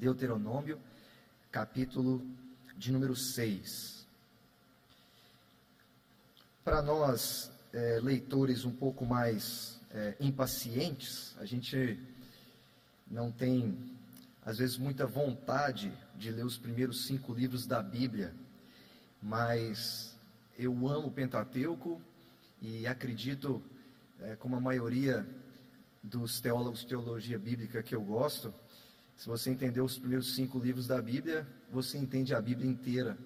Deuteronômio, capítulo de número 6. Para nós, é, leitores um pouco mais é, impacientes, a gente não tem, às vezes, muita vontade de ler os primeiros cinco livros da Bíblia, mas eu amo o Pentateuco e acredito, é, como a maioria dos teólogos de teologia bíblica que eu gosto, se você entender os primeiros cinco livros da Bíblia, você entende a Bíblia inteira,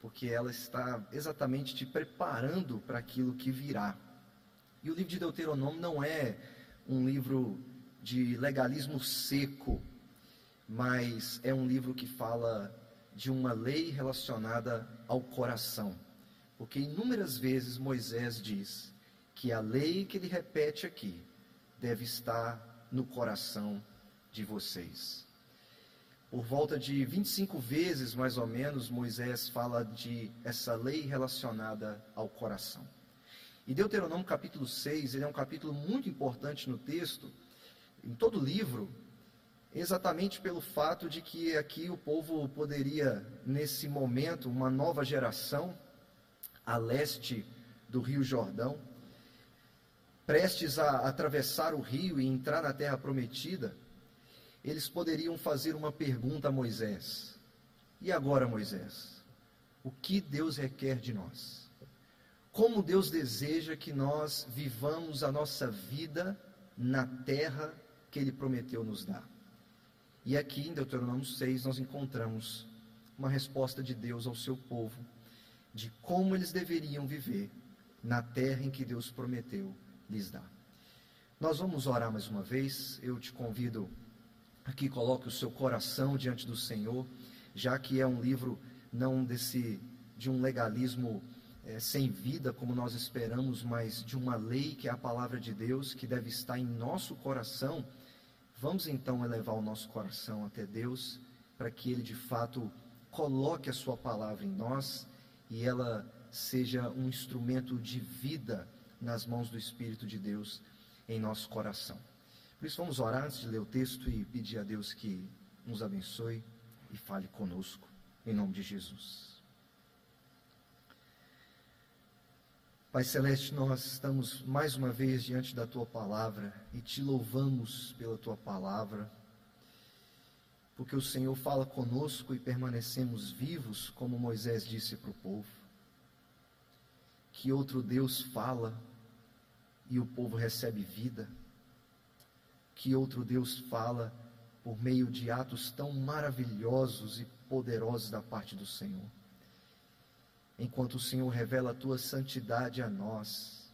porque ela está exatamente te preparando para aquilo que virá. E o livro de Deuteronômio não é um livro de legalismo seco, mas é um livro que fala de uma lei relacionada ao coração. Porque inúmeras vezes Moisés diz que a lei que ele repete aqui deve estar no coração de vocês. Por volta de 25 vezes, mais ou menos, Moisés fala de essa lei relacionada ao coração. E Deuteronômio capítulo 6, ele é um capítulo muito importante no texto, em todo o livro, exatamente pelo fato de que aqui o povo poderia, nesse momento, uma nova geração, a leste do Rio Jordão, prestes a atravessar o rio e entrar na terra prometida, eles poderiam fazer uma pergunta a Moisés: E agora, Moisés? O que Deus requer de nós? como Deus deseja que nós vivamos a nossa vida na terra que Ele prometeu nos dar. E aqui em Deuteronômio 6 nós encontramos uma resposta de Deus ao seu povo, de como eles deveriam viver na terra em que Deus prometeu lhes dar. Nós vamos orar mais uma vez, eu te convido aqui, coloque o seu coração diante do Senhor, já que é um livro não desse de um legalismo é, sem vida como nós esperamos, mas de uma lei que é a palavra de Deus, que deve estar em nosso coração, vamos então elevar o nosso coração até Deus, para que Ele de fato coloque a Sua palavra em nós e ela seja um instrumento de vida nas mãos do Espírito de Deus em nosso coração. Por isso, vamos orar antes de ler o texto e pedir a Deus que nos abençoe e fale conosco, em nome de Jesus. Pai Celeste, nós estamos mais uma vez diante da tua palavra e te louvamos pela tua palavra, porque o Senhor fala conosco e permanecemos vivos, como Moisés disse para o povo. Que outro Deus fala e o povo recebe vida. Que outro Deus fala por meio de atos tão maravilhosos e poderosos da parte do Senhor enquanto o Senhor revela a tua santidade a nós,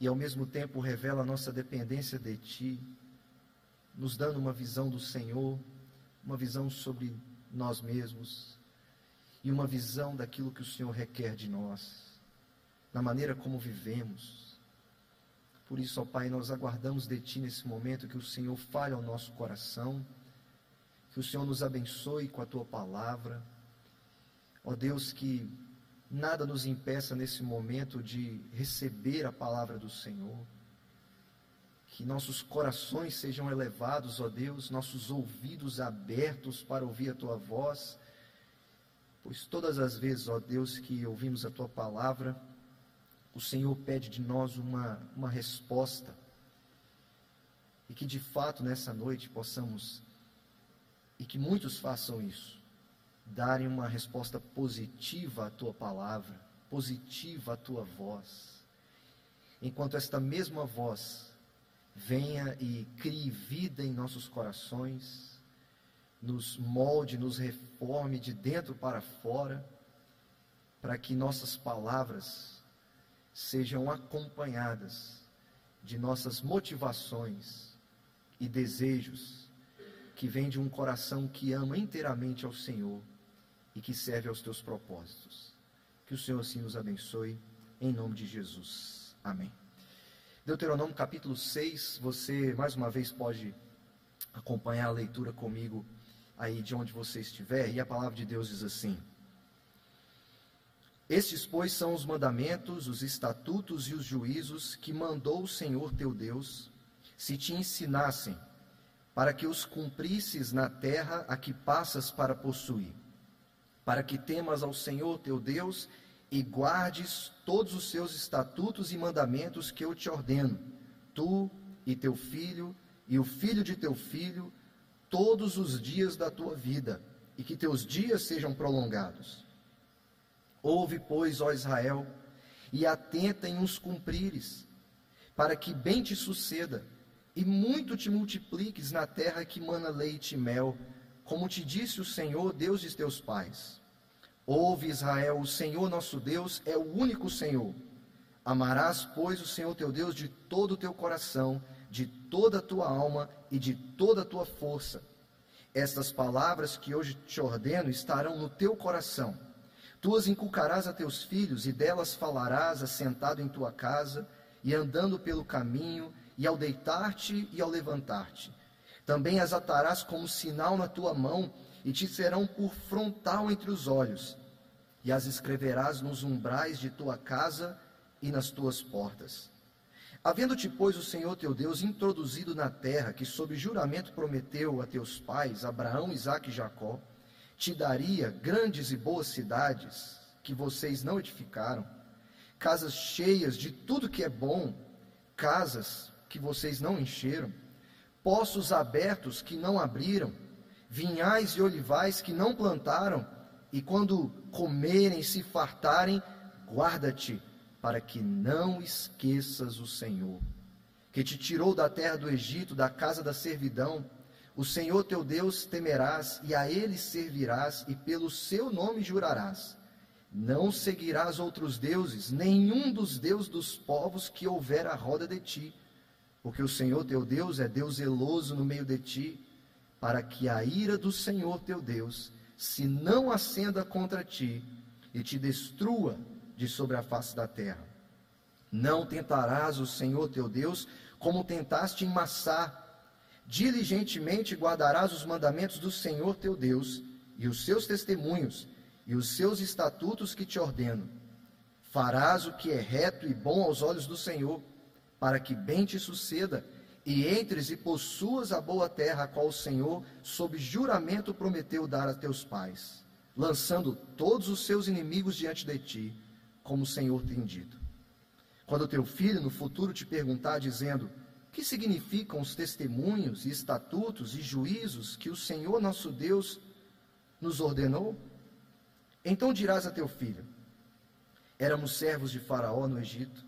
e ao mesmo tempo revela a nossa dependência de ti, nos dando uma visão do Senhor, uma visão sobre nós mesmos e uma visão daquilo que o Senhor requer de nós, na maneira como vivemos. Por isso, ó Pai, nós aguardamos de Ti nesse momento que o Senhor fale ao nosso coração, que o Senhor nos abençoe com a Tua palavra Ó Deus, que nada nos impeça nesse momento de receber a palavra do Senhor. Que nossos corações sejam elevados, ó Deus, nossos ouvidos abertos para ouvir a tua voz. Pois todas as vezes, ó Deus, que ouvimos a tua palavra, o Senhor pede de nós uma, uma resposta. E que de fato nessa noite possamos, e que muitos façam isso, darem uma resposta positiva à tua palavra, positiva à tua voz. Enquanto esta mesma voz venha e crie vida em nossos corações, nos molde, nos reforme de dentro para fora, para que nossas palavras sejam acompanhadas de nossas motivações e desejos que vêm de um coração que ama inteiramente ao Senhor e que serve aos teus propósitos. Que o Senhor assim nos abençoe, em nome de Jesus. Amém. Deuteronômio capítulo 6, você mais uma vez pode acompanhar a leitura comigo aí de onde você estiver, e a palavra de Deus diz assim: Estes, pois, são os mandamentos, os estatutos e os juízos que mandou o Senhor teu Deus, se te ensinassem para que os cumprisses na terra a que passas para possuir, para que temas ao Senhor teu Deus e guardes todos os seus estatutos e mandamentos que eu te ordeno, tu e teu filho e o filho de teu filho, todos os dias da tua vida, e que teus dias sejam prolongados. Ouve, pois, ó Israel, e atenta em os cumprires, para que bem te suceda, e muito te multipliques na terra que mana leite e mel, como te disse o Senhor, Deus de teus pais. Ouve, Israel, o Senhor nosso Deus é o único Senhor. Amarás, pois, o Senhor teu Deus de todo o teu coração, de toda a tua alma e de toda a tua força. Estas palavras que hoje te ordeno estarão no teu coração Tu as inculcarás a teus filhos, e delas falarás assentado em tua casa, e andando pelo caminho, e ao deitar-te e ao levantar-te. Também as atarás como sinal na tua mão, e te serão por frontal entre os olhos, e as escreverás nos umbrais de tua casa e nas tuas portas. Havendo-te, pois, o Senhor teu Deus introduzido na terra, que sob juramento prometeu a teus pais, Abraão, Isaque e Jacó, te daria grandes e boas cidades que vocês não edificaram, casas cheias de tudo que é bom, casas que vocês não encheram, poços abertos que não abriram, vinhais e olivais que não plantaram, e quando comerem e se fartarem, guarda-te para que não esqueças o Senhor, que te tirou da terra do Egito, da casa da servidão, o Senhor teu Deus temerás e a ele servirás e pelo seu nome jurarás. Não seguirás outros deuses, nenhum dos deuses dos povos que houver à roda de ti, porque o Senhor teu Deus é Deus zeloso no meio de ti, para que a ira do Senhor teu Deus se não acenda contra ti e te destrua de sobre a face da terra. Não tentarás o Senhor teu Deus como tentaste em Massá, Diligentemente guardarás os mandamentos do Senhor teu Deus, e os seus testemunhos, e os seus estatutos que te ordeno. Farás o que é reto e bom aos olhos do Senhor, para que bem te suceda, e entres e possuas a boa terra, a qual o Senhor, sob juramento, prometeu dar a teus pais, lançando todos os seus inimigos diante de ti, como o Senhor tem dito. Quando teu filho no futuro te perguntar, dizendo: que significam os testemunhos e estatutos e juízos que o Senhor nosso Deus nos ordenou? Então dirás a teu filho: Éramos servos de Faraó no Egito,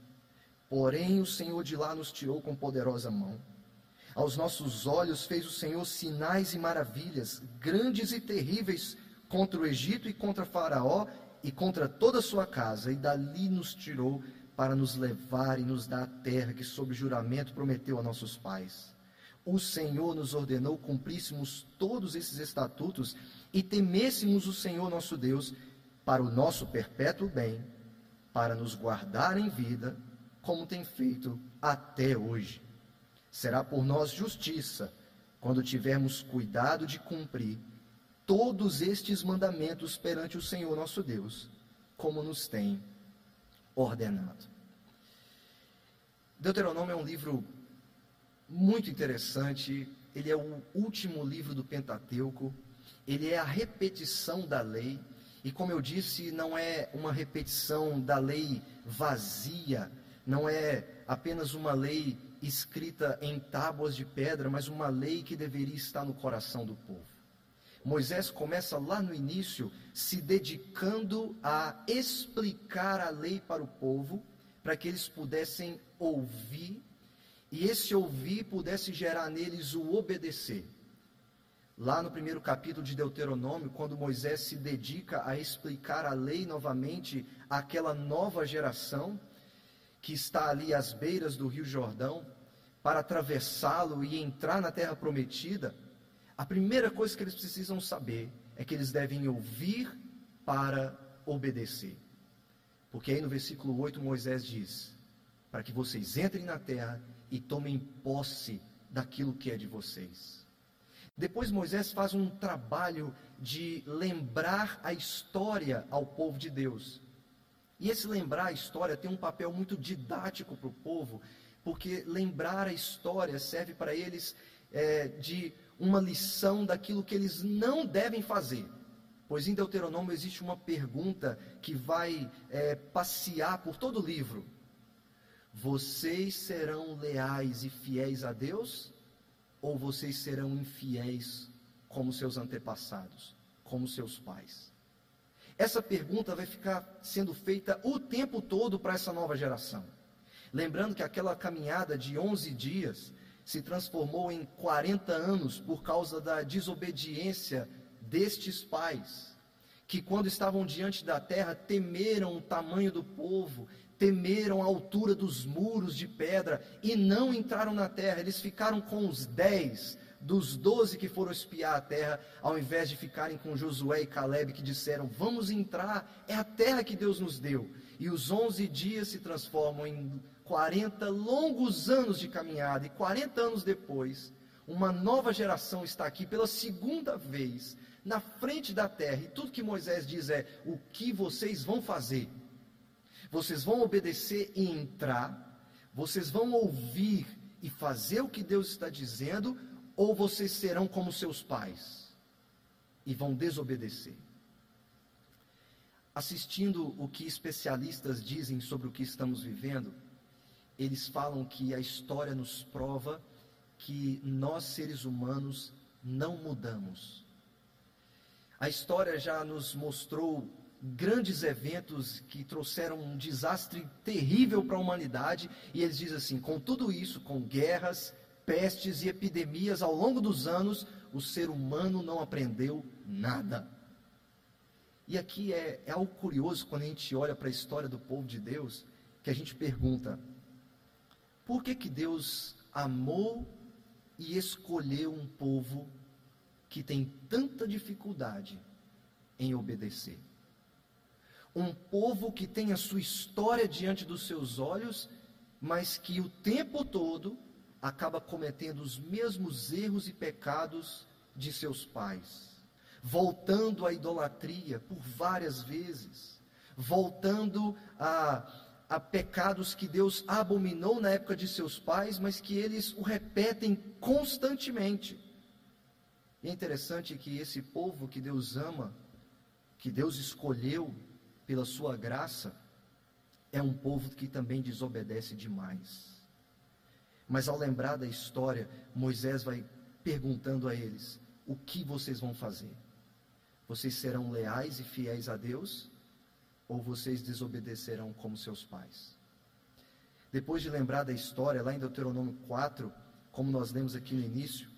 porém o Senhor de lá nos tirou com poderosa mão. Aos nossos olhos fez o Senhor sinais e maravilhas, grandes e terríveis, contra o Egito e contra Faraó e contra toda a sua casa, e dali nos tirou para nos levar e nos dar a terra que, sob juramento, prometeu a nossos pais. O Senhor nos ordenou cumpríssemos todos esses estatutos e temêssemos o Senhor nosso Deus para o nosso perpétuo bem, para nos guardar em vida, como tem feito até hoje. Será por nós justiça quando tivermos cuidado de cumprir todos estes mandamentos perante o Senhor nosso Deus, como nos tem ordenado. Deuteronômio é um livro muito interessante, ele é o último livro do Pentateuco, ele é a repetição da lei, e como eu disse, não é uma repetição da lei vazia, não é apenas uma lei escrita em tábuas de pedra, mas uma lei que deveria estar no coração do povo. Moisés começa lá no início se dedicando a explicar a lei para o povo, para que eles pudessem ouvir, e esse ouvir pudesse gerar neles o obedecer. Lá no primeiro capítulo de Deuteronômio, quando Moisés se dedica a explicar a lei novamente àquela nova geração que está ali às beiras do Rio Jordão, para atravessá-lo e entrar na terra prometida, a primeira coisa que eles precisam saber é que eles devem ouvir para obedecer. Porque aí no versículo 8 Moisés diz: para que vocês entrem na terra e tomem posse daquilo que é de vocês. Depois Moisés faz um trabalho de lembrar a história ao povo de Deus. E esse lembrar a história tem um papel muito didático para o povo, porque lembrar a história serve para eles é, de uma lição daquilo que eles não devem fazer. Pois em Deuteronômio existe uma pergunta que vai é, passear por todo o livro. Vocês serão leais e fiéis a Deus? Ou vocês serão infiéis como seus antepassados, como seus pais? Essa pergunta vai ficar sendo feita o tempo todo para essa nova geração. Lembrando que aquela caminhada de 11 dias se transformou em 40 anos por causa da desobediência destes pais, que quando estavam diante da terra temeram o tamanho do povo, temeram a altura dos muros de pedra e não entraram na terra. Eles ficaram com os dez dos doze que foram espiar a terra, ao invés de ficarem com Josué e Caleb, que disseram: Vamos entrar, é a terra que Deus nos deu. E os onze dias se transformam em 40 longos anos de caminhada, e 40 anos depois, uma nova geração está aqui pela segunda vez, na frente da terra, e tudo que Moisés diz é: o que vocês vão fazer? Vocês vão obedecer e entrar, vocês vão ouvir e fazer o que Deus está dizendo, ou vocês serão como seus pais e vão desobedecer? Assistindo o que especialistas dizem sobre o que estamos vivendo, eles falam que a história nos prova que nós seres humanos não mudamos. A história já nos mostrou grandes eventos que trouxeram um desastre terrível para a humanidade, e eles dizem assim: com tudo isso, com guerras, pestes e epidemias ao longo dos anos, o ser humano não aprendeu nada. E aqui é, é algo curioso quando a gente olha para a história do povo de Deus, que a gente pergunta: por que, que Deus amou e escolheu um povo que tem tanta dificuldade em obedecer? Um povo que tem a sua história diante dos seus olhos, mas que o tempo todo acaba cometendo os mesmos erros e pecados de seus pais, voltando à idolatria por várias vezes, voltando a a pecados que Deus abominou na época de seus pais, mas que eles o repetem constantemente. E é interessante que esse povo que Deus ama, que Deus escolheu pela sua graça, é um povo que também desobedece demais. Mas ao lembrar da história, Moisés vai perguntando a eles: o que vocês vão fazer? Vocês serão leais e fiéis a Deus? ou vocês desobedecerão como seus pais. Depois de lembrar da história, lá em Deuteronômio 4, como nós lemos aqui no início,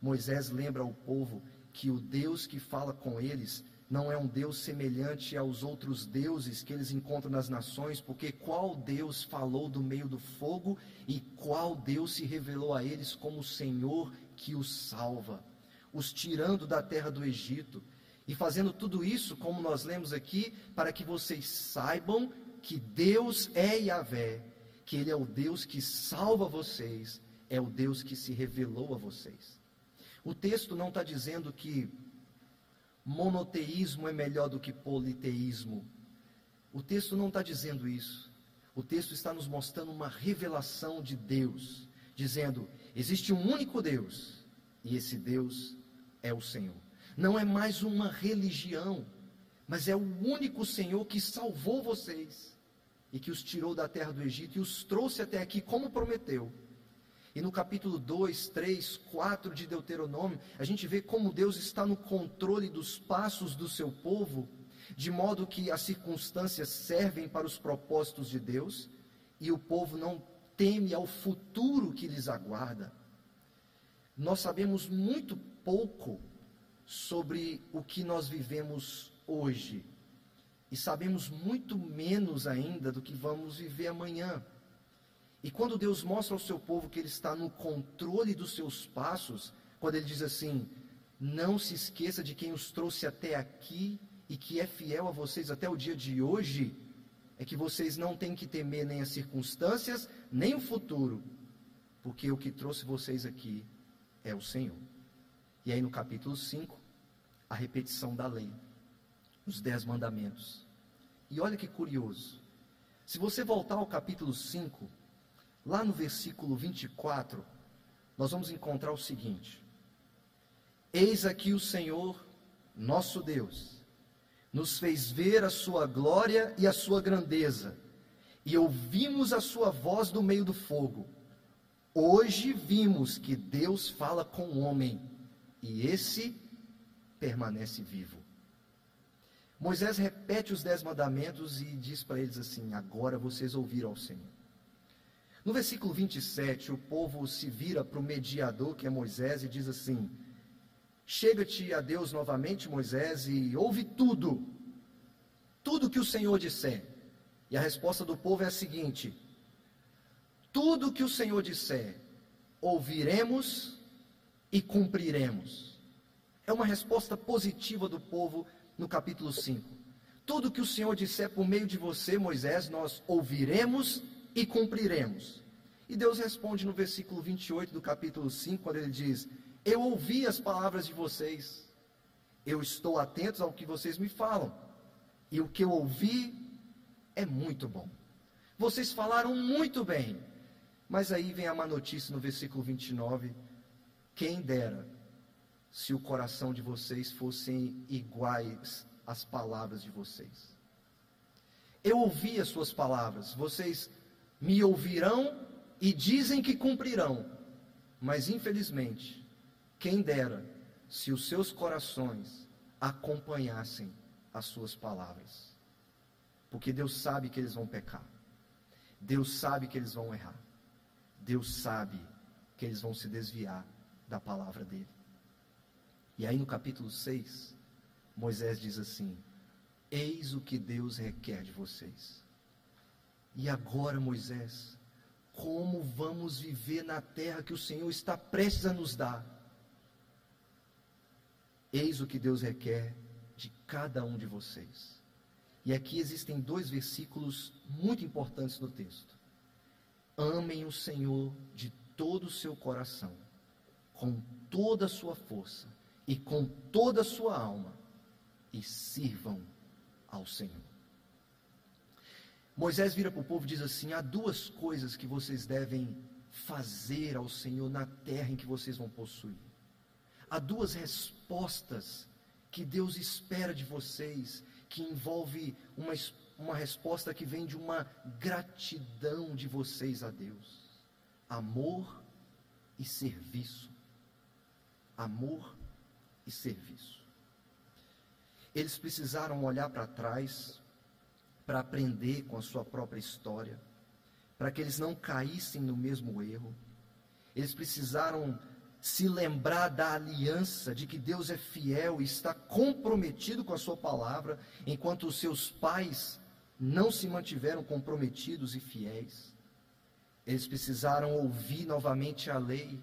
Moisés lembra ao povo que o Deus que fala com eles não é um Deus semelhante aos outros deuses que eles encontram nas nações, porque qual Deus falou do meio do fogo e qual Deus se revelou a eles como o Senhor que os salva, os tirando da terra do Egito e fazendo tudo isso, como nós lemos aqui, para que vocês saibam que Deus é Yahvé, que Ele é o Deus que salva vocês, é o Deus que se revelou a vocês. O texto não está dizendo que monoteísmo é melhor do que politeísmo. O texto não está dizendo isso. O texto está nos mostrando uma revelação de Deus, dizendo: existe um único Deus, e esse Deus é o Senhor não é mais uma religião, mas é o único Senhor que salvou vocês e que os tirou da terra do Egito e os trouxe até aqui, como prometeu. E no capítulo 2, 3, 4 de Deuteronômio, a gente vê como Deus está no controle dos passos do seu povo, de modo que as circunstâncias servem para os propósitos de Deus e o povo não teme ao futuro que lhes aguarda. Nós sabemos muito pouco sobre o que nós vivemos hoje. E sabemos muito menos ainda do que vamos viver amanhã. E quando Deus mostra ao seu povo que Ele está no controle dos seus passos, quando Ele diz assim: Não se esqueça de quem os trouxe até aqui e que é fiel a vocês até o dia de hoje, é que vocês não têm que temer nem as circunstâncias, nem o futuro, porque o que trouxe vocês aqui é o Senhor. E aí no capítulo 5, a repetição da lei, os dez mandamentos. E olha que curioso. Se você voltar ao capítulo 5, Lá no versículo 24, nós vamos encontrar o seguinte: Eis aqui o Senhor, nosso Deus, nos fez ver a sua glória e a sua grandeza, e ouvimos a sua voz do meio do fogo. Hoje vimos que Deus fala com o homem, e esse permanece vivo. Moisés repete os dez mandamentos e diz para eles assim: Agora vocês ouviram ao Senhor. No versículo 27, o povo se vira para o mediador, que é Moisés, e diz assim: Chega-te a Deus novamente, Moisés, e ouve tudo, tudo que o Senhor disser. E a resposta do povo é a seguinte: Tudo que o Senhor disser, ouviremos e cumpriremos. É uma resposta positiva do povo no capítulo 5. Tudo que o Senhor disser por meio de você, Moisés, nós ouviremos e cumpriremos. E Deus responde no versículo 28 do capítulo 5, quando ele diz: Eu ouvi as palavras de vocês, eu estou atento ao que vocês me falam, e o que eu ouvi é muito bom. Vocês falaram muito bem, mas aí vem a má notícia no versículo 29. Quem dera se o coração de vocês fossem iguais às palavras de vocês. Eu ouvi as suas palavras, vocês me ouvirão e dizem que cumprirão, mas infelizmente, quem dera se os seus corações acompanhassem as suas palavras. Porque Deus sabe que eles vão pecar. Deus sabe que eles vão errar. Deus sabe que eles vão se desviar da palavra dele. E aí no capítulo 6, Moisés diz assim: Eis o que Deus requer de vocês e agora, Moisés, como vamos viver na terra que o Senhor está prestes a nos dar? Eis o que Deus requer de cada um de vocês. E aqui existem dois versículos muito importantes no texto. Amem o Senhor de todo o seu coração, com toda a sua força e com toda a sua alma, e sirvam ao Senhor. Moisés vira para o povo e diz assim: há duas coisas que vocês devem fazer ao Senhor na terra em que vocês vão possuir. Há duas respostas que Deus espera de vocês, que envolve uma, uma resposta que vem de uma gratidão de vocês a Deus: amor e serviço. Amor e serviço. Eles precisaram olhar para trás para aprender com a sua própria história, para que eles não caíssem no mesmo erro. Eles precisaram se lembrar da aliança, de que Deus é fiel e está comprometido com a sua palavra, enquanto os seus pais não se mantiveram comprometidos e fiéis. Eles precisaram ouvir novamente a lei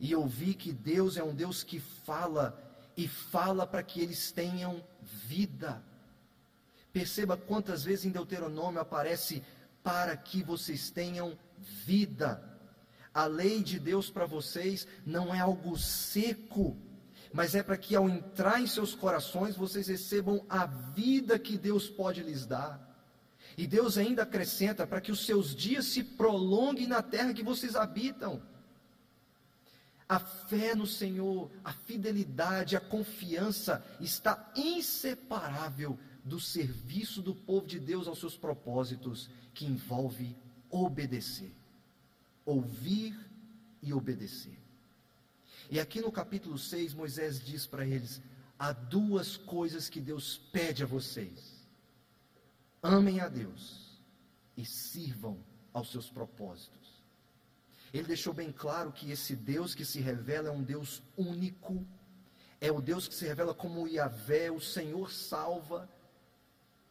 e ouvir que Deus é um Deus que fala e fala para que eles tenham vida. Perceba quantas vezes em Deuteronômio aparece para que vocês tenham vida. A lei de Deus para vocês não é algo seco, mas é para que ao entrar em seus corações vocês recebam a vida que Deus pode lhes dar. E Deus ainda acrescenta para que os seus dias se prolonguem na terra que vocês habitam. A fé no Senhor, a fidelidade, a confiança está inseparável do serviço do povo de Deus aos seus propósitos, que envolve obedecer. Ouvir e obedecer. E aqui no capítulo 6, Moisés diz para eles: há duas coisas que Deus pede a vocês: amem a Deus e sirvam aos seus propósitos. Ele deixou bem claro que esse Deus que se revela é um Deus único, é o Deus que se revela como Yahvé, o Senhor salva,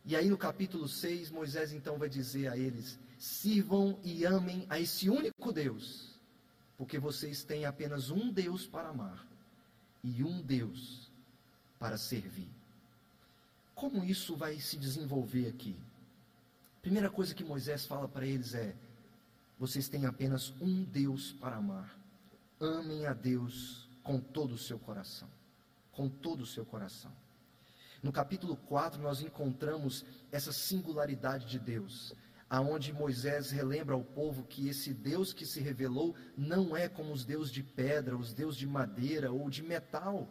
e aí no capítulo 6, Moisés então vai dizer a eles: sirvam e amem a esse único Deus, porque vocês têm apenas um Deus para amar e um Deus para servir. Como isso vai se desenvolver aqui? Primeira coisa que Moisés fala para eles é: vocês têm apenas um Deus para amar. Amem a Deus com todo o seu coração. Com todo o seu coração. No capítulo 4, nós encontramos essa singularidade de Deus. aonde Moisés relembra ao povo que esse Deus que se revelou não é como os deuses de pedra, os deuses de madeira ou de metal.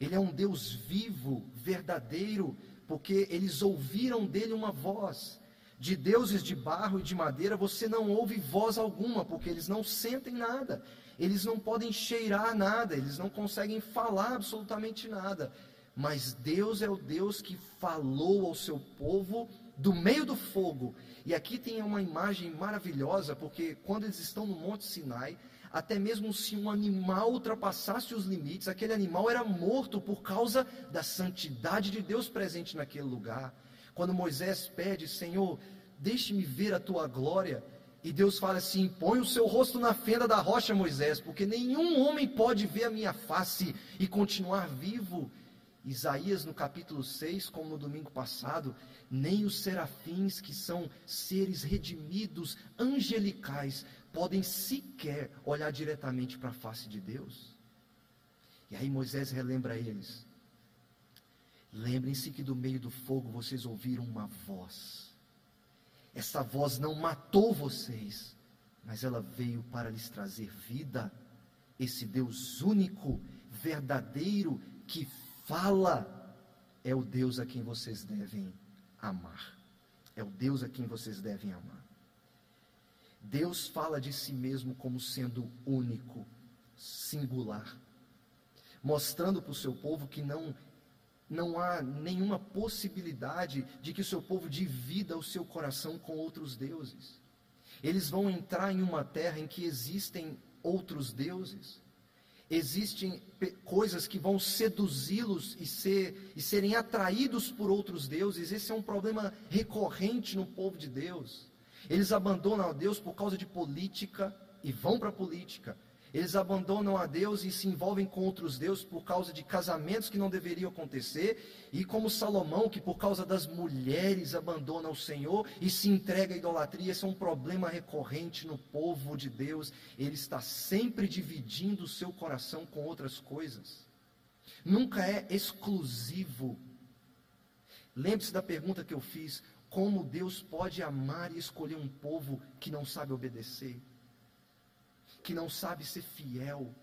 Ele é um Deus vivo, verdadeiro, porque eles ouviram dele uma voz. De deuses de barro e de madeira você não ouve voz alguma, porque eles não sentem nada, eles não podem cheirar nada, eles não conseguem falar absolutamente nada. Mas Deus é o Deus que falou ao seu povo do meio do fogo. E aqui tem uma imagem maravilhosa, porque quando eles estão no Monte Sinai, até mesmo se um animal ultrapassasse os limites, aquele animal era morto por causa da santidade de Deus presente naquele lugar. Quando Moisés pede, Senhor, deixe-me ver a tua glória, e Deus fala assim: põe o seu rosto na fenda da rocha, Moisés, porque nenhum homem pode ver a minha face e continuar vivo. Isaías, no capítulo 6, como no domingo passado, nem os serafins, que são seres redimidos, angelicais, podem sequer olhar diretamente para a face de Deus. E aí Moisés relembra eles: lembrem-se que do meio do fogo vocês ouviram uma voz. Essa voz não matou vocês, mas ela veio para lhes trazer vida. Esse Deus único, verdadeiro, que fala, é o Deus a quem vocês devem amar. É o Deus a quem vocês devem amar. Deus fala de si mesmo como sendo único, singular, mostrando para o seu povo que não não há nenhuma possibilidade de que o seu povo divida o seu coração com outros deuses. Eles vão entrar em uma terra em que existem outros deuses. Existem coisas que vão seduzi-los e, ser, e serem atraídos por outros deuses. Esse é um problema recorrente no povo de Deus. Eles abandonam a Deus por causa de política e vão para a política. Eles abandonam a Deus e se envolvem com outros deuses por causa de casamentos que não deveriam acontecer, e como Salomão, que por causa das mulheres abandona o Senhor e se entrega à idolatria. Esse é um problema recorrente no povo de Deus. Ele está sempre dividindo o seu coração com outras coisas. Nunca é exclusivo. Lembre-se da pergunta que eu fiz: como Deus pode amar e escolher um povo que não sabe obedecer? Que não sabe ser fiel,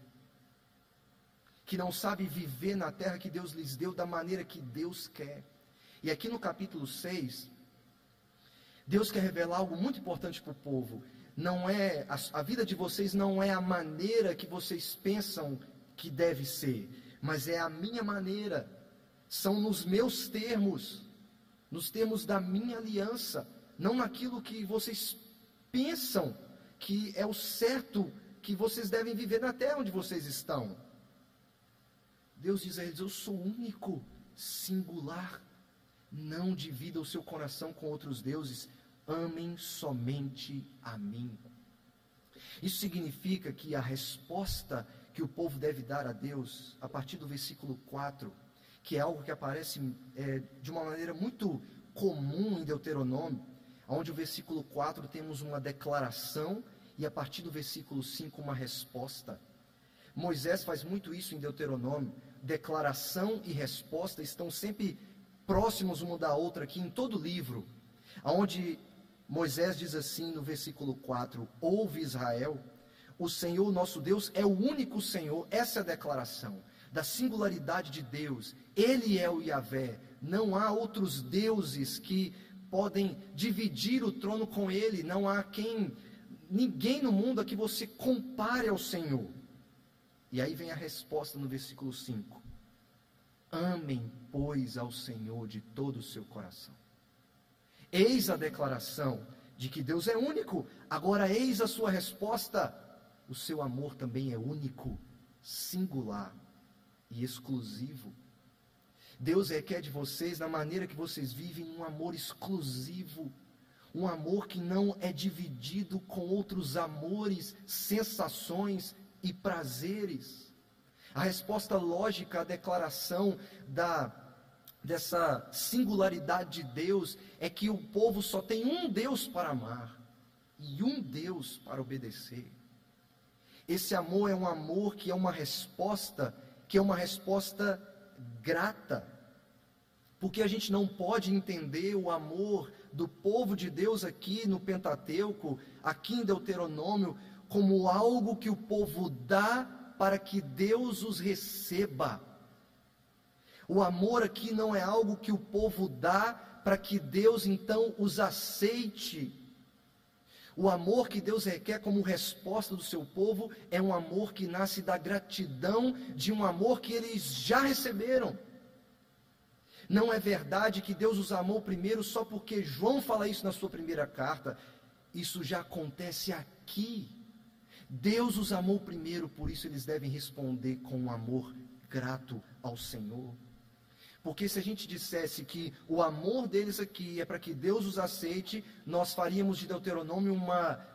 que não sabe viver na terra que Deus lhes deu da maneira que Deus quer. E aqui no capítulo 6, Deus quer revelar algo muito importante para o povo. Não é a, a vida de vocês não é a maneira que vocês pensam que deve ser, mas é a minha maneira. São nos meus termos, nos termos da minha aliança, não naquilo que vocês pensam que é o certo que vocês devem viver na terra onde vocês estão. Deus diz a eles: Eu sou único, singular. Não divida o seu coração com outros deuses. Amem somente a mim. Isso significa que a resposta que o povo deve dar a Deus, a partir do versículo 4, que é algo que aparece é, de uma maneira muito comum em Deuteronômio, onde o versículo 4 temos uma declaração e a partir do versículo 5 uma resposta. Moisés faz muito isso em Deuteronômio. Declaração e resposta estão sempre próximos uma da outra aqui em todo o livro. Onde Moisés diz assim no versículo 4: Ouve Israel, o Senhor nosso Deus é o único Senhor. Essa é a declaração da singularidade de Deus. Ele é o Yahvé. Não há outros deuses que podem dividir o trono com ele. Não há quem ninguém no mundo a que você compare ao Senhor. E aí vem a resposta no versículo 5. Amem, pois, ao Senhor de todo o seu coração. Eis a declaração de que Deus é único. Agora, eis a sua resposta. O seu amor também é único, singular e exclusivo. Deus requer de vocês, na maneira que vocês vivem, um amor exclusivo um amor que não é dividido com outros amores, sensações e prazeres. A resposta lógica à declaração da dessa singularidade de Deus é que o povo só tem um Deus para amar e um Deus para obedecer. Esse amor é um amor que é uma resposta, que é uma resposta grata. Porque a gente não pode entender o amor do povo de Deus aqui no Pentateuco, aqui em Deuteronômio, como algo que o povo dá para que Deus os receba. O amor aqui não é algo que o povo dá para que Deus então os aceite. O amor que Deus requer como resposta do seu povo é um amor que nasce da gratidão de um amor que eles já receberam. Não é verdade que Deus os amou primeiro só porque João fala isso na sua primeira carta. Isso já acontece aqui. Deus os amou primeiro, por isso eles devem responder com um amor grato ao Senhor. Porque se a gente dissesse que o amor deles aqui é para que Deus os aceite, nós faríamos de Deuteronômio uma,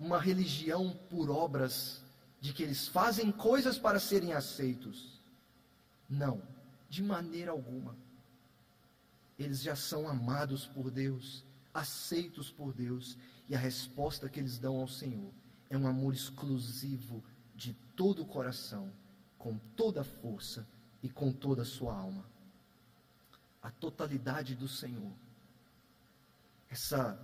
uma religião por obras, de que eles fazem coisas para serem aceitos. Não, de maneira alguma. Eles já são amados por Deus, aceitos por Deus, e a resposta que eles dão ao Senhor é um amor exclusivo de todo o coração, com toda a força e com toda a sua alma. A totalidade do Senhor. Essa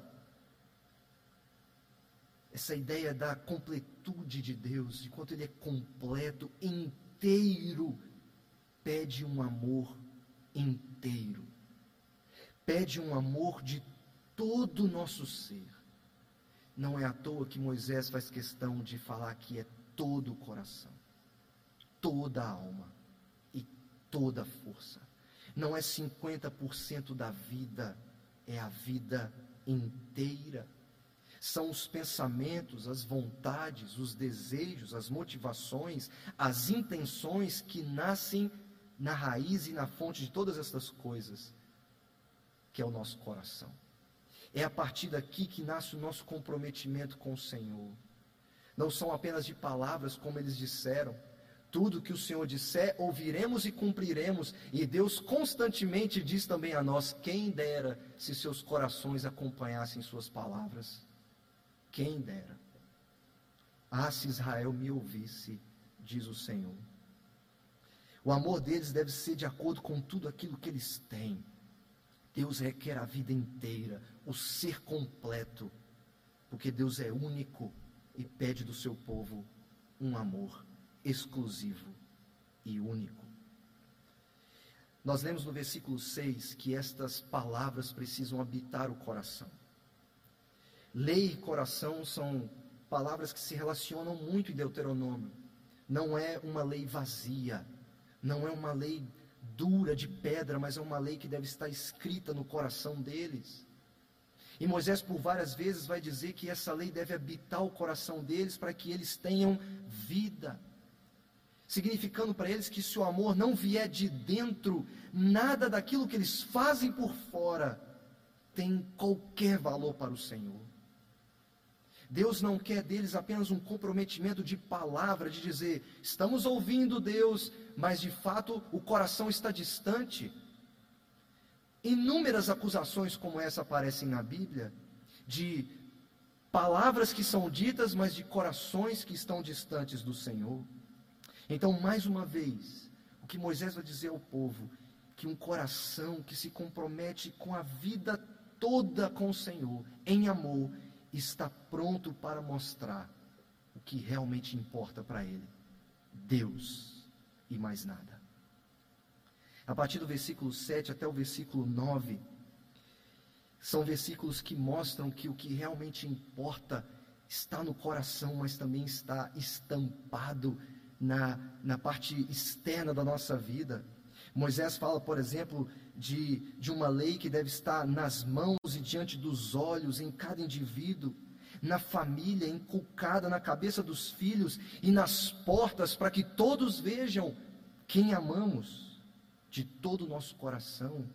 essa ideia da completude de Deus, de quanto ele é completo, inteiro, pede um amor inteiro. Pede um amor de todo o nosso ser. Não é à toa que Moisés faz questão de falar que é todo o coração, toda a alma e toda a força. Não é 50% da vida, é a vida inteira. São os pensamentos, as vontades, os desejos, as motivações, as intenções que nascem na raiz e na fonte de todas essas coisas, que é o nosso coração. É a partir daqui que nasce o nosso comprometimento com o Senhor. Não são apenas de palavras, como eles disseram. Tudo que o Senhor disser, ouviremos e cumpriremos. E Deus constantemente diz também a nós: quem dera se seus corações acompanhassem suas palavras. Quem dera. Ah, se Israel me ouvisse, diz o Senhor. O amor deles deve ser de acordo com tudo aquilo que eles têm. Deus requer a vida inteira, o ser completo, porque Deus é único e pede do seu povo um amor exclusivo e único. Nós lemos no versículo 6 que estas palavras precisam habitar o coração. Lei e coração são palavras que se relacionam muito em Deuteronômio. Não é uma lei vazia, não é uma lei dura de pedra, mas é uma lei que deve estar escrita no coração deles. E Moisés, por várias vezes, vai dizer que essa lei deve habitar o coração deles para que eles tenham vida. Significando para eles que se o amor não vier de dentro, nada daquilo que eles fazem por fora tem qualquer valor para o Senhor. Deus não quer deles apenas um comprometimento de palavra, de dizer, estamos ouvindo Deus, mas de fato o coração está distante. Inúmeras acusações como essa aparecem na Bíblia, de palavras que são ditas, mas de corações que estão distantes do Senhor. Então, mais uma vez, o que Moisés vai dizer ao povo, que um coração que se compromete com a vida toda com o Senhor, em amor, está pronto para mostrar o que realmente importa para ele: Deus e mais nada. A partir do versículo 7 até o versículo 9, são versículos que mostram que o que realmente importa está no coração, mas também está estampado na, na parte externa da nossa vida. Moisés fala, por exemplo, de, de uma lei que deve estar nas mãos e diante dos olhos em cada indivíduo, na família, inculcada na cabeça dos filhos e nas portas, para que todos vejam quem amamos de todo o nosso coração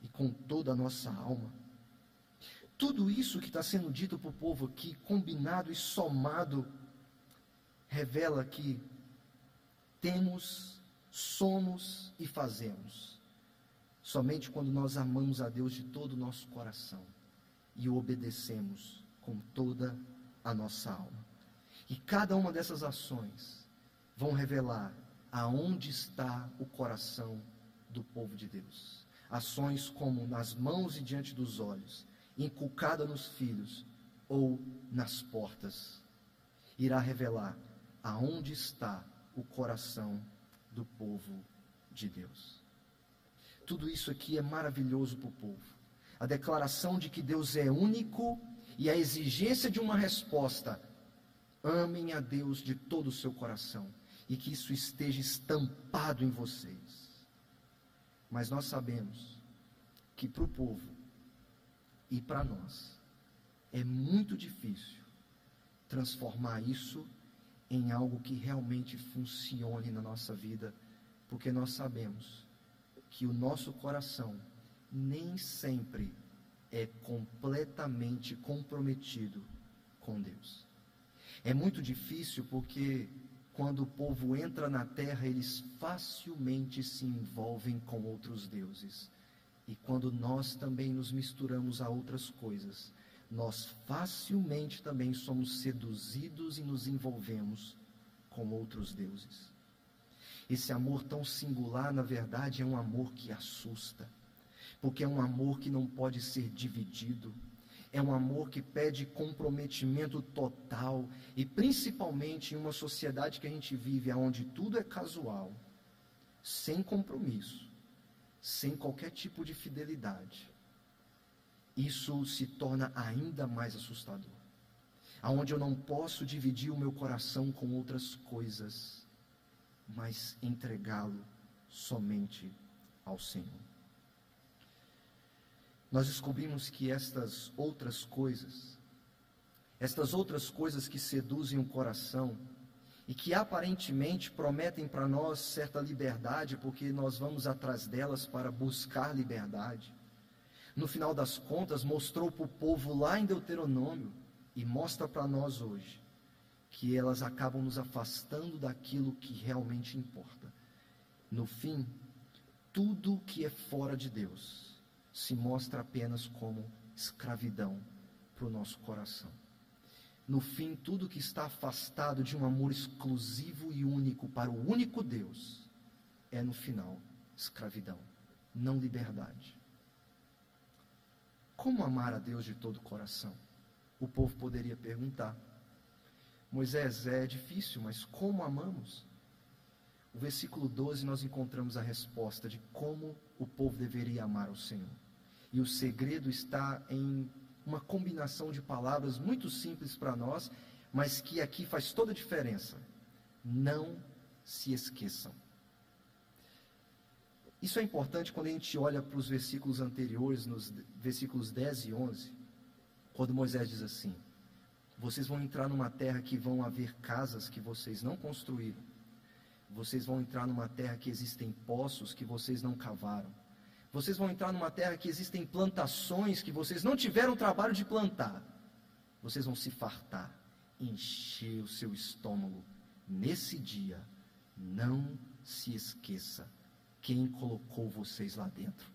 e com toda a nossa alma. Tudo isso que está sendo dito para o povo aqui, combinado e somado, revela que temos, somos e fazemos Somente quando nós amamos a Deus de todo o nosso coração e o obedecemos com toda a nossa alma. E cada uma dessas ações vão revelar aonde está o coração do povo de Deus. Ações como nas mãos e diante dos olhos, inculcada nos filhos ou nas portas, irá revelar aonde está o coração do povo de Deus. Tudo isso aqui é maravilhoso para o povo. A declaração de que Deus é único e a exigência de uma resposta: amem a Deus de todo o seu coração e que isso esteja estampado em vocês. Mas nós sabemos que para o povo e para nós é muito difícil transformar isso em algo que realmente funcione na nossa vida, porque nós sabemos que o nosso coração nem sempre é completamente comprometido com Deus. É muito difícil porque quando o povo entra na terra, eles facilmente se envolvem com outros deuses. E quando nós também nos misturamos a outras coisas, nós facilmente também somos seduzidos e nos envolvemos com outros deuses. Esse amor tão singular, na verdade, é um amor que assusta, porque é um amor que não pode ser dividido, é um amor que pede comprometimento total, e principalmente em uma sociedade que a gente vive, onde tudo é casual, sem compromisso, sem qualquer tipo de fidelidade isso se torna ainda mais assustador. Aonde eu não posso dividir o meu coração com outras coisas, mas entregá-lo somente ao Senhor. Nós descobrimos que estas outras coisas, estas outras coisas que seduzem o coração e que aparentemente prometem para nós certa liberdade, porque nós vamos atrás delas para buscar liberdade, no final das contas, mostrou para o povo lá em Deuteronômio e mostra para nós hoje que elas acabam nos afastando daquilo que realmente importa. No fim, tudo que é fora de Deus se mostra apenas como escravidão para o nosso coração. No fim, tudo que está afastado de um amor exclusivo e único para o único Deus é, no final, escravidão, não liberdade. Como amar a Deus de todo o coração? O povo poderia perguntar. Moisés, é difícil, mas como amamos? O versículo 12 nós encontramos a resposta de como o povo deveria amar o Senhor. E o segredo está em uma combinação de palavras muito simples para nós, mas que aqui faz toda a diferença. Não se esqueçam. Isso é importante quando a gente olha para os versículos anteriores, nos versículos 10 e 11, quando Moisés diz assim: Vocês vão entrar numa terra que vão haver casas que vocês não construíram. Vocês vão entrar numa terra que existem poços que vocês não cavaram. Vocês vão entrar numa terra que existem plantações que vocês não tiveram trabalho de plantar. Vocês vão se fartar, encher o seu estômago. Nesse dia, não se esqueça quem colocou vocês lá dentro.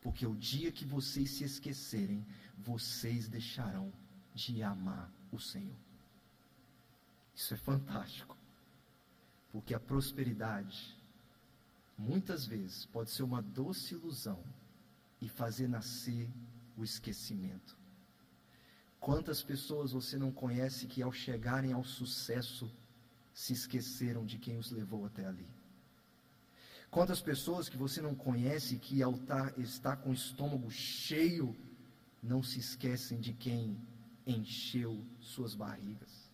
Porque o dia que vocês se esquecerem, vocês deixarão de amar o Senhor. Isso é fantástico. Porque a prosperidade, muitas vezes, pode ser uma doce ilusão e fazer nascer o esquecimento. Quantas pessoas você não conhece que, ao chegarem ao sucesso, se esqueceram de quem os levou até ali? Quantas pessoas que você não conhece que tá, está com o estômago cheio, não se esquecem de quem encheu suas barrigas.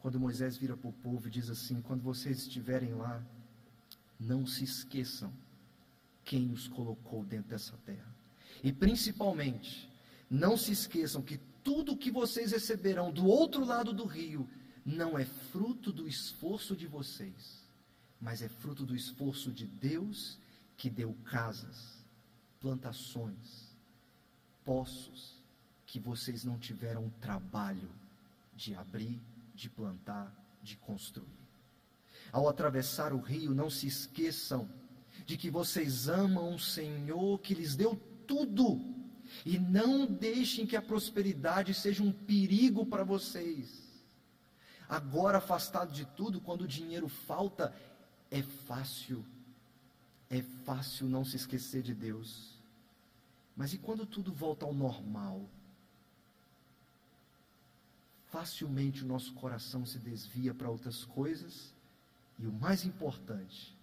Quando Moisés vira para o povo e diz assim: quando vocês estiverem lá, não se esqueçam quem os colocou dentro dessa terra. E principalmente, não se esqueçam que tudo que vocês receberão do outro lado do rio não é fruto do esforço de vocês, mas é fruto do esforço de Deus que deu casas, plantações, poços que vocês não tiveram trabalho de abrir, de plantar, de construir. Ao atravessar o rio, não se esqueçam de que vocês amam o Senhor que lhes deu tudo. E não deixem que a prosperidade seja um perigo para vocês. Agora, afastado de tudo, quando o dinheiro falta, é fácil, é fácil não se esquecer de Deus. Mas e quando tudo volta ao normal? Facilmente o nosso coração se desvia para outras coisas e o mais importante,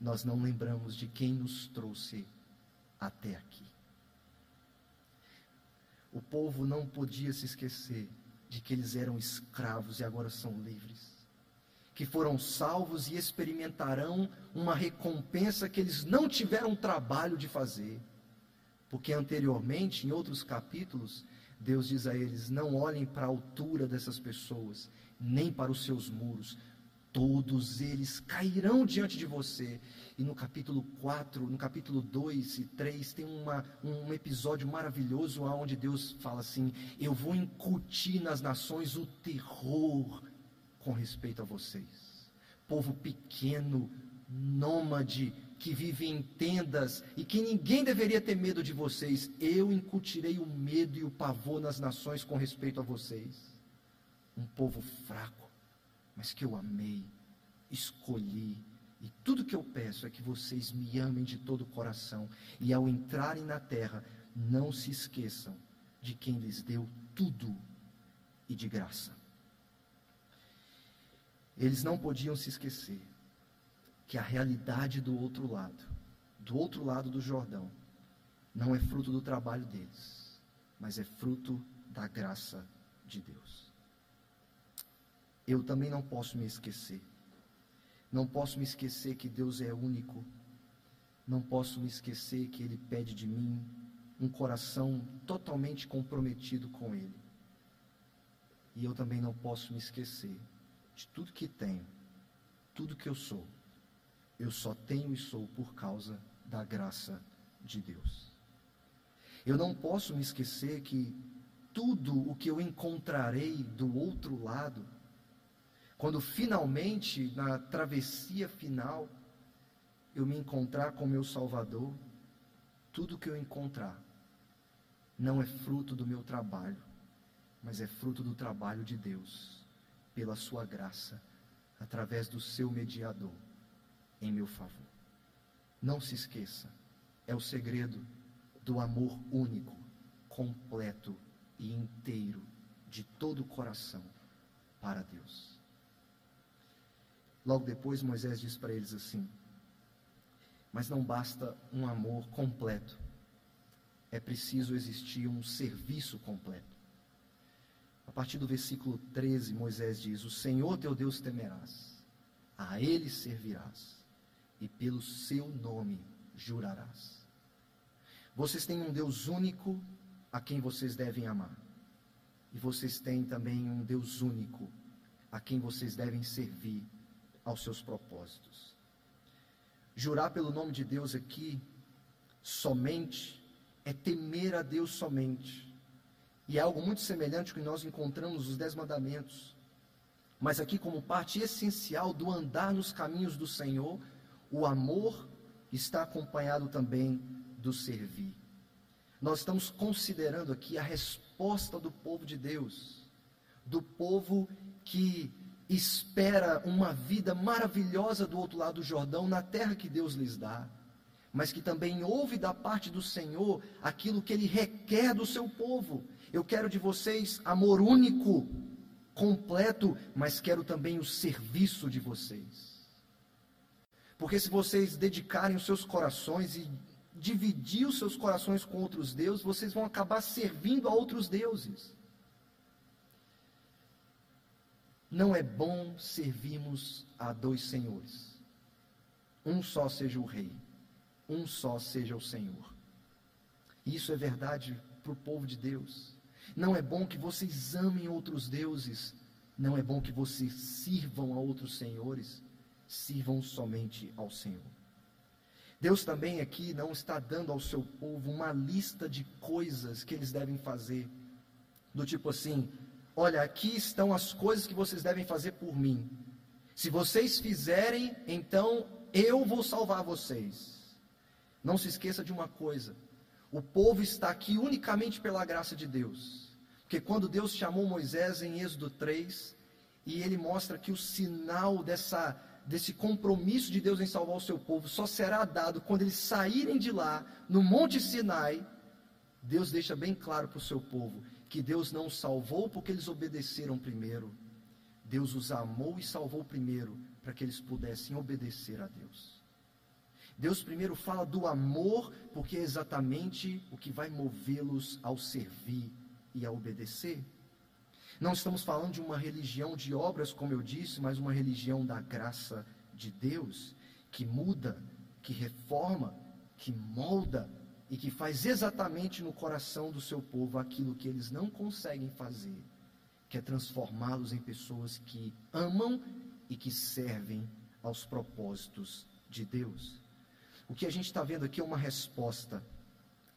nós não lembramos de quem nos trouxe até aqui. O povo não podia se esquecer de que eles eram escravos e agora são livres. Que foram salvos e experimentarão uma recompensa que eles não tiveram trabalho de fazer. Porque anteriormente, em outros capítulos, Deus diz a eles: não olhem para a altura dessas pessoas, nem para os seus muros, todos eles cairão diante de você. E no capítulo 4, no capítulo 2 e 3, tem uma, um episódio maravilhoso onde Deus fala assim: Eu vou incutir nas nações o terror com respeito a vocês. Povo pequeno, nômade, que vive em tendas e que ninguém deveria ter medo de vocês. Eu incutirei o medo e o pavor nas nações com respeito a vocês. Um povo fraco mas que eu amei, escolhi. E tudo que eu peço é que vocês me amem de todo o coração. E ao entrarem na terra, não se esqueçam de quem lhes deu tudo e de graça. Eles não podiam se esquecer que a realidade do outro lado, do outro lado do Jordão, não é fruto do trabalho deles, mas é fruto da graça de Deus eu também não posso me esquecer. Não posso me esquecer que Deus é único. Não posso me esquecer que Ele pede de mim um coração totalmente comprometido com Ele. E eu também não posso me esquecer de tudo que tenho, tudo que eu sou. Eu só tenho e sou por causa da graça de Deus. Eu não posso me esquecer que tudo o que eu encontrarei do outro lado quando finalmente, na travessia final, eu me encontrar com meu Salvador, tudo que eu encontrar não é fruto do meu trabalho, mas é fruto do trabalho de Deus, pela sua graça, através do seu mediador, em meu favor. Não se esqueça, é o segredo do amor único, completo e inteiro de todo o coração para Deus. Logo depois, Moisés diz para eles assim: Mas não basta um amor completo, é preciso existir um serviço completo. Partir do versículo 13, Moisés diz: O Senhor teu Deus temerás, a Ele servirás, e pelo seu nome jurarás. Vocês têm um Deus único a quem vocês devem amar. E vocês têm também um Deus único a quem vocês devem servir aos seus propósitos. Jurar pelo nome de Deus aqui, somente, é temer a Deus somente. E é algo muito semelhante ao que nós encontramos nos Dez Mandamentos. Mas aqui, como parte essencial do andar nos caminhos do Senhor, o amor está acompanhado também do servir. Nós estamos considerando aqui a resposta do povo de Deus, do povo que espera uma vida maravilhosa do outro lado do Jordão, na terra que Deus lhes dá, mas que também ouve da parte do Senhor aquilo que Ele requer do seu povo. Eu quero de vocês amor único, completo, mas quero também o serviço de vocês. Porque se vocês dedicarem os seus corações e dividir os seus corações com outros deuses, vocês vão acabar servindo a outros deuses. Não é bom servirmos a dois senhores. Um só seja o rei, um só seja o Senhor. Isso é verdade para o povo de Deus. Não é bom que vocês amem outros deuses. Não é bom que vocês sirvam a outros senhores. Sirvam somente ao Senhor. Deus também aqui não está dando ao seu povo uma lista de coisas que eles devem fazer. Do tipo assim, Olha, aqui estão as coisas que vocês devem fazer por mim. Se vocês fizerem, então eu vou salvar vocês. Não se esqueça de uma coisa: o povo está aqui unicamente pela graça de Deus. Porque quando Deus chamou Moisés em Êxodo 3, e ele mostra que o sinal dessa, desse compromisso de Deus em salvar o seu povo só será dado quando eles saírem de lá, no Monte Sinai. Deus deixa bem claro para o seu povo que Deus não os salvou porque eles obedeceram primeiro. Deus os amou e salvou primeiro para que eles pudessem obedecer a Deus. Deus primeiro fala do amor, porque é exatamente o que vai movê-los ao servir e a obedecer. Não estamos falando de uma religião de obras, como eu disse, mas uma religião da graça de Deus, que muda, que reforma, que molda e que faz exatamente no coração do seu povo aquilo que eles não conseguem fazer, que é transformá-los em pessoas que amam e que servem aos propósitos de Deus. O que a gente está vendo aqui é uma resposta,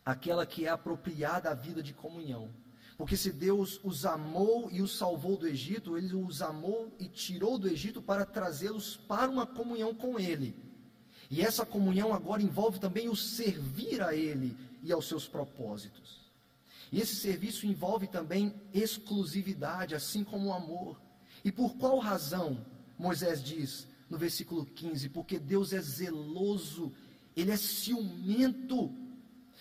aquela que é apropriada à vida de comunhão. Porque se Deus os amou e os salvou do Egito, Ele os amou e tirou do Egito para trazê-los para uma comunhão com Ele. E essa comunhão agora envolve também o servir a Ele e aos seus propósitos. E esse serviço envolve também exclusividade, assim como o amor. E por qual razão Moisés diz no versículo 15: Porque Deus é zeloso, Ele é ciumento.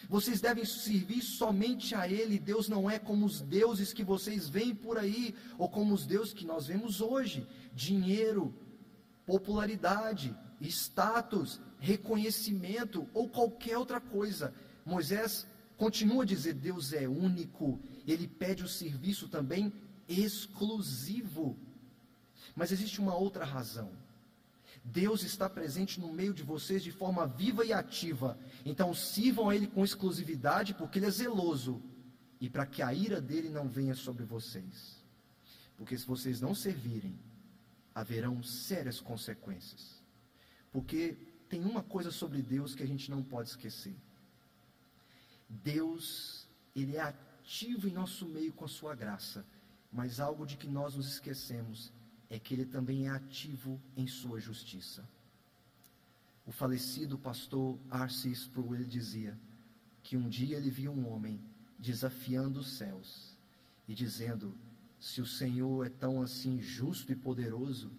Vocês devem servir somente a Ele. Deus não é como os deuses que vocês veem por aí, ou como os deuses que nós vemos hoje: dinheiro, popularidade, status, reconhecimento ou qualquer outra coisa. Moisés continua a dizer: Deus é único, ele pede o serviço também exclusivo. Mas existe uma outra razão. Deus está presente no meio de vocês de forma viva e ativa. Então sirvam a Ele com exclusividade, porque Ele é zeloso. E para que a ira dele não venha sobre vocês. Porque se vocês não servirem, haverão sérias consequências. Porque tem uma coisa sobre Deus que a gente não pode esquecer. Deus, ele é ativo em nosso meio com a sua graça, mas algo de que nós nos esquecemos é que ele também é ativo em sua justiça. O falecido pastor R.C. Sproul dizia que um dia ele viu um homem desafiando os céus e dizendo: Se o Senhor é tão assim justo e poderoso,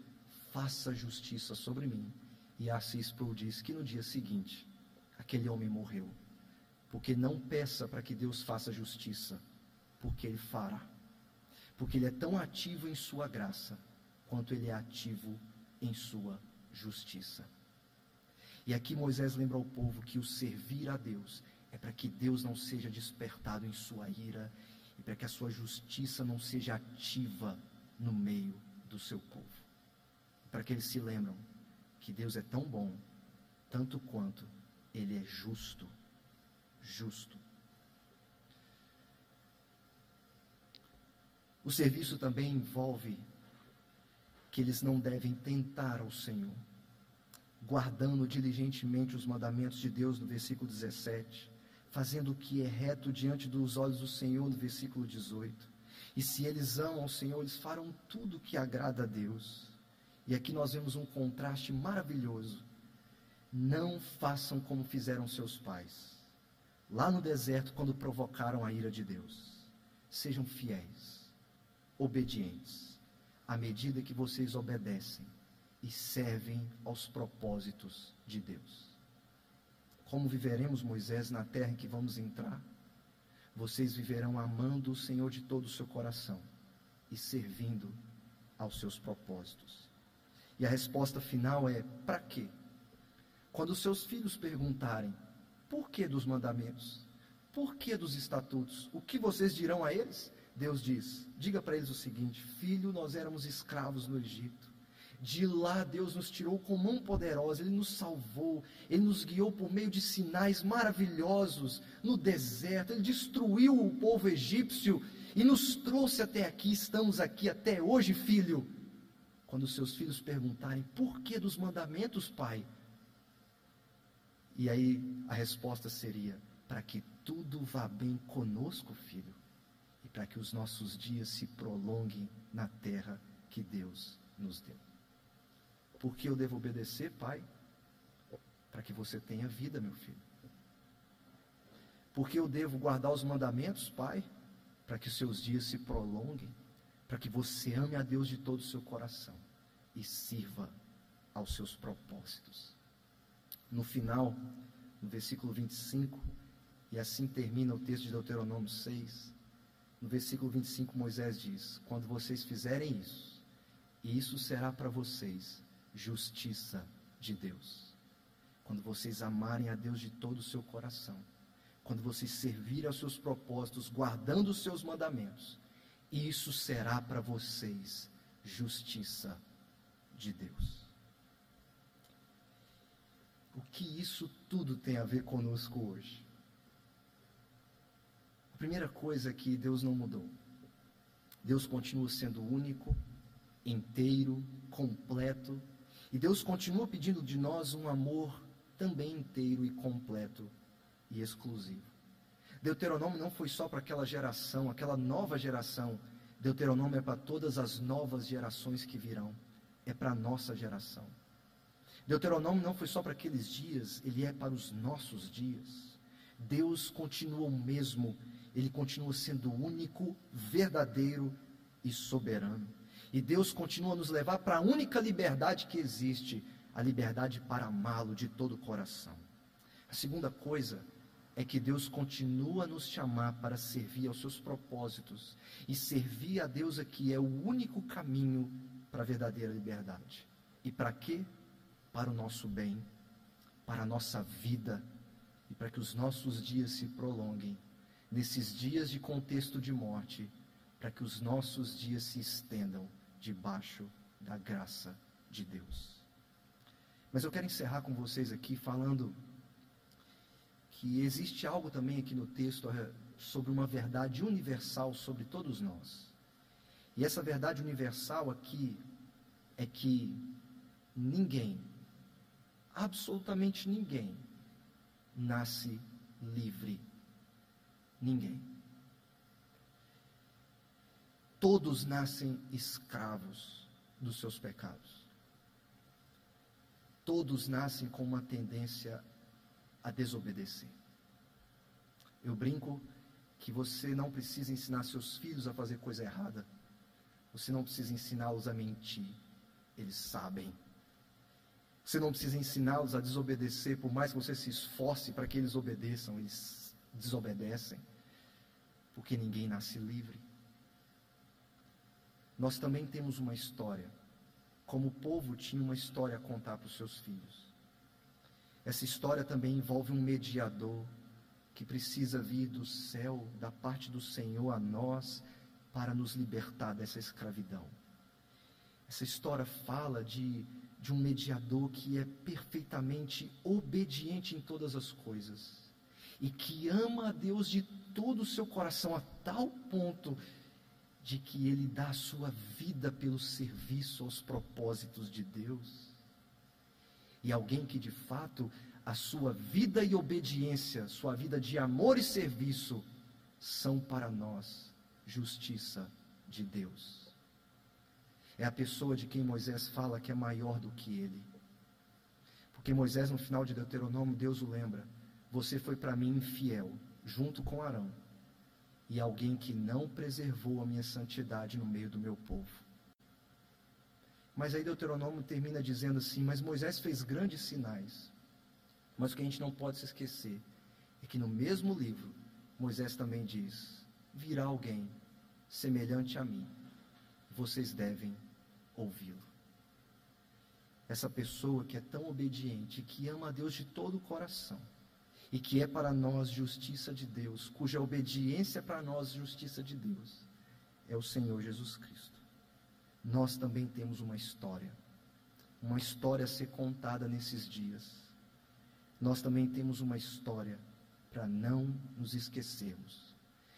faça justiça sobre mim. E Assis Sproul diz que no dia seguinte, aquele homem morreu. Porque não peça para que Deus faça justiça, porque Ele fará. Porque Ele é tão ativo em Sua graça, quanto Ele é ativo em Sua justiça. E aqui Moisés lembra ao povo que o servir a Deus é para que Deus não seja despertado em sua ira e para que a sua justiça não seja ativa no meio do seu povo. Para que eles se lembram que Deus é tão bom, tanto quanto Ele é justo. Justo. O serviço também envolve que eles não devem tentar ao Senhor, guardando diligentemente os mandamentos de Deus, no versículo 17, fazendo o que é reto diante dos olhos do Senhor, no versículo 18. E se eles amam ao Senhor, eles farão tudo o que agrada a Deus. E aqui nós vemos um contraste maravilhoso. Não façam como fizeram seus pais, lá no deserto, quando provocaram a ira de Deus. Sejam fiéis, obedientes, à medida que vocês obedecem e servem aos propósitos de Deus. Como viveremos, Moisés, na terra em que vamos entrar? Vocês viverão amando o Senhor de todo o seu coração e servindo aos seus propósitos. E a resposta final é: para quê? Quando seus filhos perguntarem: por que dos mandamentos? Por que dos estatutos? O que vocês dirão a eles? Deus diz: diga para eles o seguinte: filho, nós éramos escravos no Egito. De lá Deus nos tirou com mão poderosa, Ele nos salvou, Ele nos guiou por meio de sinais maravilhosos no deserto, Ele destruiu o povo egípcio e nos trouxe até aqui, estamos aqui até hoje, filho. Quando seus filhos perguntarem por que dos mandamentos, pai? E aí a resposta seria: para que tudo vá bem conosco, filho, para que os nossos dias se prolonguem na terra que Deus nos deu. Por que eu devo obedecer, pai? Para que você tenha vida, meu filho. Por que eu devo guardar os mandamentos, pai? Para que os seus dias se prolonguem para que você ame a Deus de todo o seu coração e sirva aos seus propósitos. No final, no versículo 25, e assim termina o texto de Deuteronômio 6, no versículo 25, Moisés diz: Quando vocês fizerem isso, isso será para vocês justiça de Deus. Quando vocês amarem a Deus de todo o seu coração, quando vocês servirem aos seus propósitos, guardando os seus mandamentos, isso será para vocês justiça de Deus. O que isso tudo tem a ver conosco hoje? Primeira coisa que Deus não mudou. Deus continua sendo único, inteiro, completo, e Deus continua pedindo de nós um amor também inteiro e completo e exclusivo. Deuteronômio não foi só para aquela geração, aquela nova geração. Deuteronômio é para todas as novas gerações que virão. É para a nossa geração. Deuteronômio não foi só para aqueles dias, ele é para os nossos dias. Deus continua o mesmo, ele continua sendo único, verdadeiro e soberano. E Deus continua a nos levar para a única liberdade que existe, a liberdade para amá-lo de todo o coração. A segunda coisa é que Deus continua a nos chamar para servir aos seus propósitos. E servir a Deus aqui é o único caminho para a verdadeira liberdade. E para quê? Para o nosso bem, para a nossa vida e para que os nossos dias se prolonguem. Nesses dias de contexto de morte, para que os nossos dias se estendam debaixo da graça de Deus. Mas eu quero encerrar com vocês aqui falando que existe algo também aqui no texto eh, sobre uma verdade universal sobre todos nós. E essa verdade universal aqui é que ninguém, absolutamente ninguém, nasce livre. Ninguém. Todos nascem escravos dos seus pecados. Todos nascem com uma tendência a desobedecer. Eu brinco que você não precisa ensinar seus filhos a fazer coisa errada. Você não precisa ensiná-los a mentir. Eles sabem. Você não precisa ensiná-los a desobedecer, por mais que você se esforce para que eles obedeçam, eles desobedecem. Porque ninguém nasce livre. Nós também temos uma história. Como o povo tinha uma história a contar para os seus filhos. Essa história também envolve um mediador que precisa vir do céu, da parte do Senhor a nós, para nos libertar dessa escravidão. Essa história fala de, de um mediador que é perfeitamente obediente em todas as coisas e que ama a Deus de todo o seu coração a tal ponto de que ele dá a sua vida pelo serviço aos propósitos de Deus e alguém que de fato a sua vida e obediência, sua vida de amor e serviço, são para nós justiça de Deus. É a pessoa de quem Moisés fala que é maior do que ele. Porque Moisés, no final de Deuteronômio, Deus o lembra: Você foi para mim infiel, junto com Arão, e alguém que não preservou a minha santidade no meio do meu povo. Mas aí Deuteronômio termina dizendo assim: Mas Moisés fez grandes sinais. Mas o que a gente não pode se esquecer é que no mesmo livro, Moisés também diz: Virá alguém semelhante a mim, vocês devem ouvi-lo. Essa pessoa que é tão obediente, que ama a Deus de todo o coração, e que é para nós justiça de Deus, cuja obediência é para nós justiça de Deus, é o Senhor Jesus Cristo nós também temos uma história, uma história a ser contada nesses dias. Nós também temos uma história para não nos esquecermos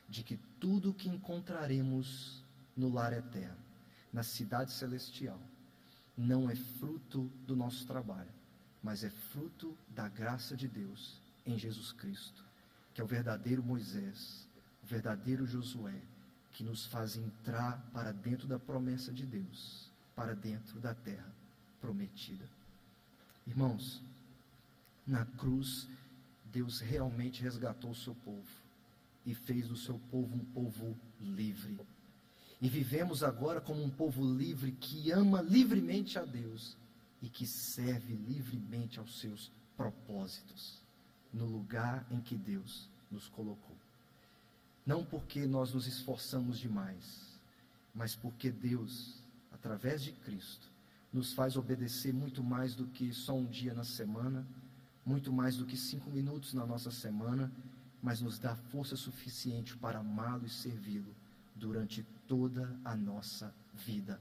de que tudo o que encontraremos no lar eterno, na cidade celestial, não é fruto do nosso trabalho, mas é fruto da graça de Deus em Jesus Cristo, que é o verdadeiro Moisés, o verdadeiro Josué, que nos faz entrar para dentro da promessa de Deus, para dentro da terra prometida. Irmãos, na cruz, Deus realmente resgatou o seu povo e fez do seu povo um povo livre. E vivemos agora como um povo livre que ama livremente a Deus e que serve livremente aos seus propósitos, no lugar em que Deus nos colocou. Não porque nós nos esforçamos demais, mas porque Deus, através de Cristo, nos faz obedecer muito mais do que só um dia na semana, muito mais do que cinco minutos na nossa semana, mas nos dá força suficiente para amá-lo e servi-lo durante toda a nossa vida.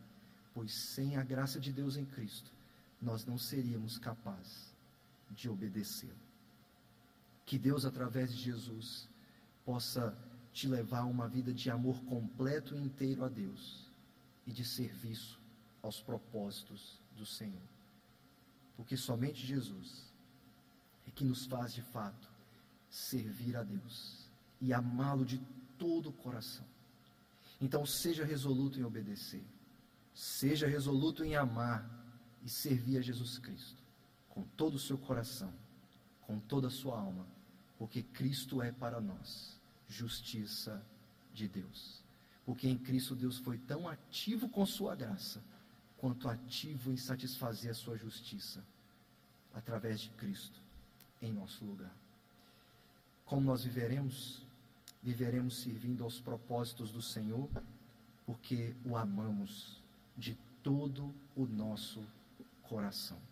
Pois sem a graça de Deus em Cristo, nós não seríamos capazes de obedecê-lo. Que Deus, através de Jesus, possa te levar a uma vida de amor completo e inteiro a Deus e de serviço aos propósitos do Senhor. Porque somente Jesus é que nos faz de fato servir a Deus e amá-lo de todo o coração. Então, seja resoluto em obedecer, seja resoluto em amar e servir a Jesus Cristo com todo o seu coração, com toda a sua alma, porque Cristo é para nós justiça de Deus. Porque em Cristo Deus foi tão ativo com sua graça, quanto ativo em satisfazer a sua justiça, através de Cristo, em nosso lugar. Como nós viveremos? Viveremos servindo aos propósitos do Senhor, porque o amamos de todo o nosso coração.